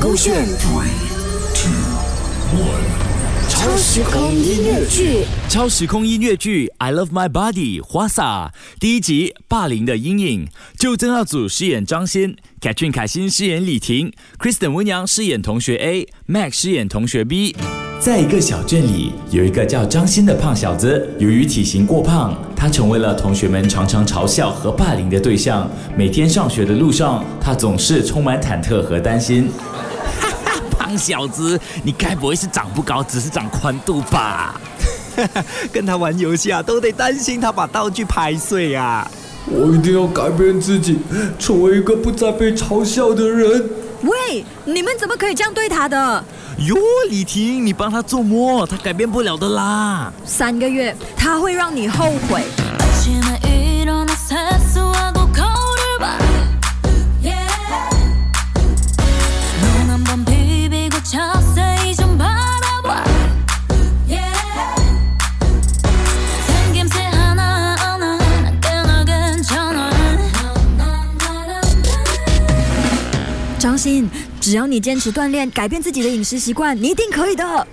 勾选。Three, two, one. 超时空音乐剧，超时空音乐剧《I Love My Body》花洒。第一集《霸凌的阴影》，就曾耀祖饰演张先，Katrin 凯欣饰演李婷，Kristen 温阳饰演同学 A，Max 饰演同学 B。在一个小镇里，有一个叫张欣的胖小子，由于体型过胖，他成为了同学们常常嘲笑和霸凌的对象。每天上学的路上，他总是充满忐忑和担心。胖小子，你该不会是长不高，只是长宽度吧？跟他玩游戏啊，都得担心他把道具拍碎啊。我一定要改变自己，成为一个不再被嘲笑的人。喂，你们怎么可以这样对他的？哟，李婷，你帮他做么？他改变不了的啦。三个月，他会让你后悔。张欣，只要你坚持锻炼，改变自己的饮食习惯，你一定可以的。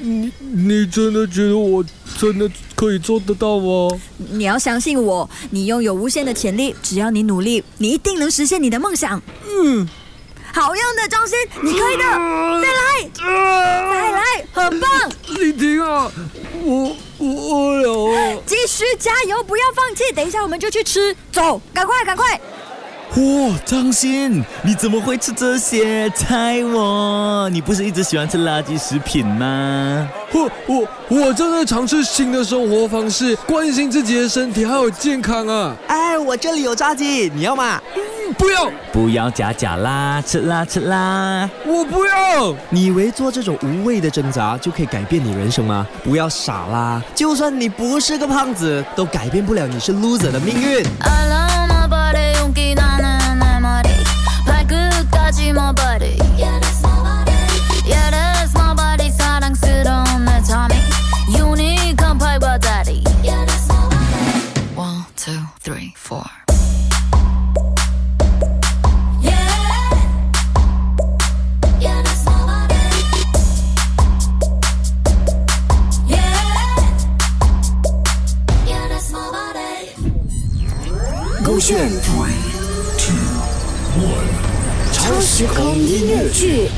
你你真的觉得我真的可以做得到吗？你要相信我，你拥有无限的潜力，只要你努力，你一定能实现你的梦想。嗯，好样的，张欣，你可以的，再来，再来，很棒，李婷啊，我我饿了哦。继续加油，不要放弃。等一下我们就去吃，走，赶快，赶快。哇，张欣，你怎么会吃这些？猜我，你不是一直喜欢吃垃圾食品吗？我我我正在尝试新的生活方式，关心自己的身体还有健康啊！哎，我这里有炸鸡，你要吗？嗯不要，不要假假啦，吃啦吃啦！我不要。你以为做这种无谓的挣扎就可以改变你人生吗？不要傻啦！就算你不是个胖子，都改变不了你是 loser 的命运。勾选 Three, two, one. 超时空音乐剧。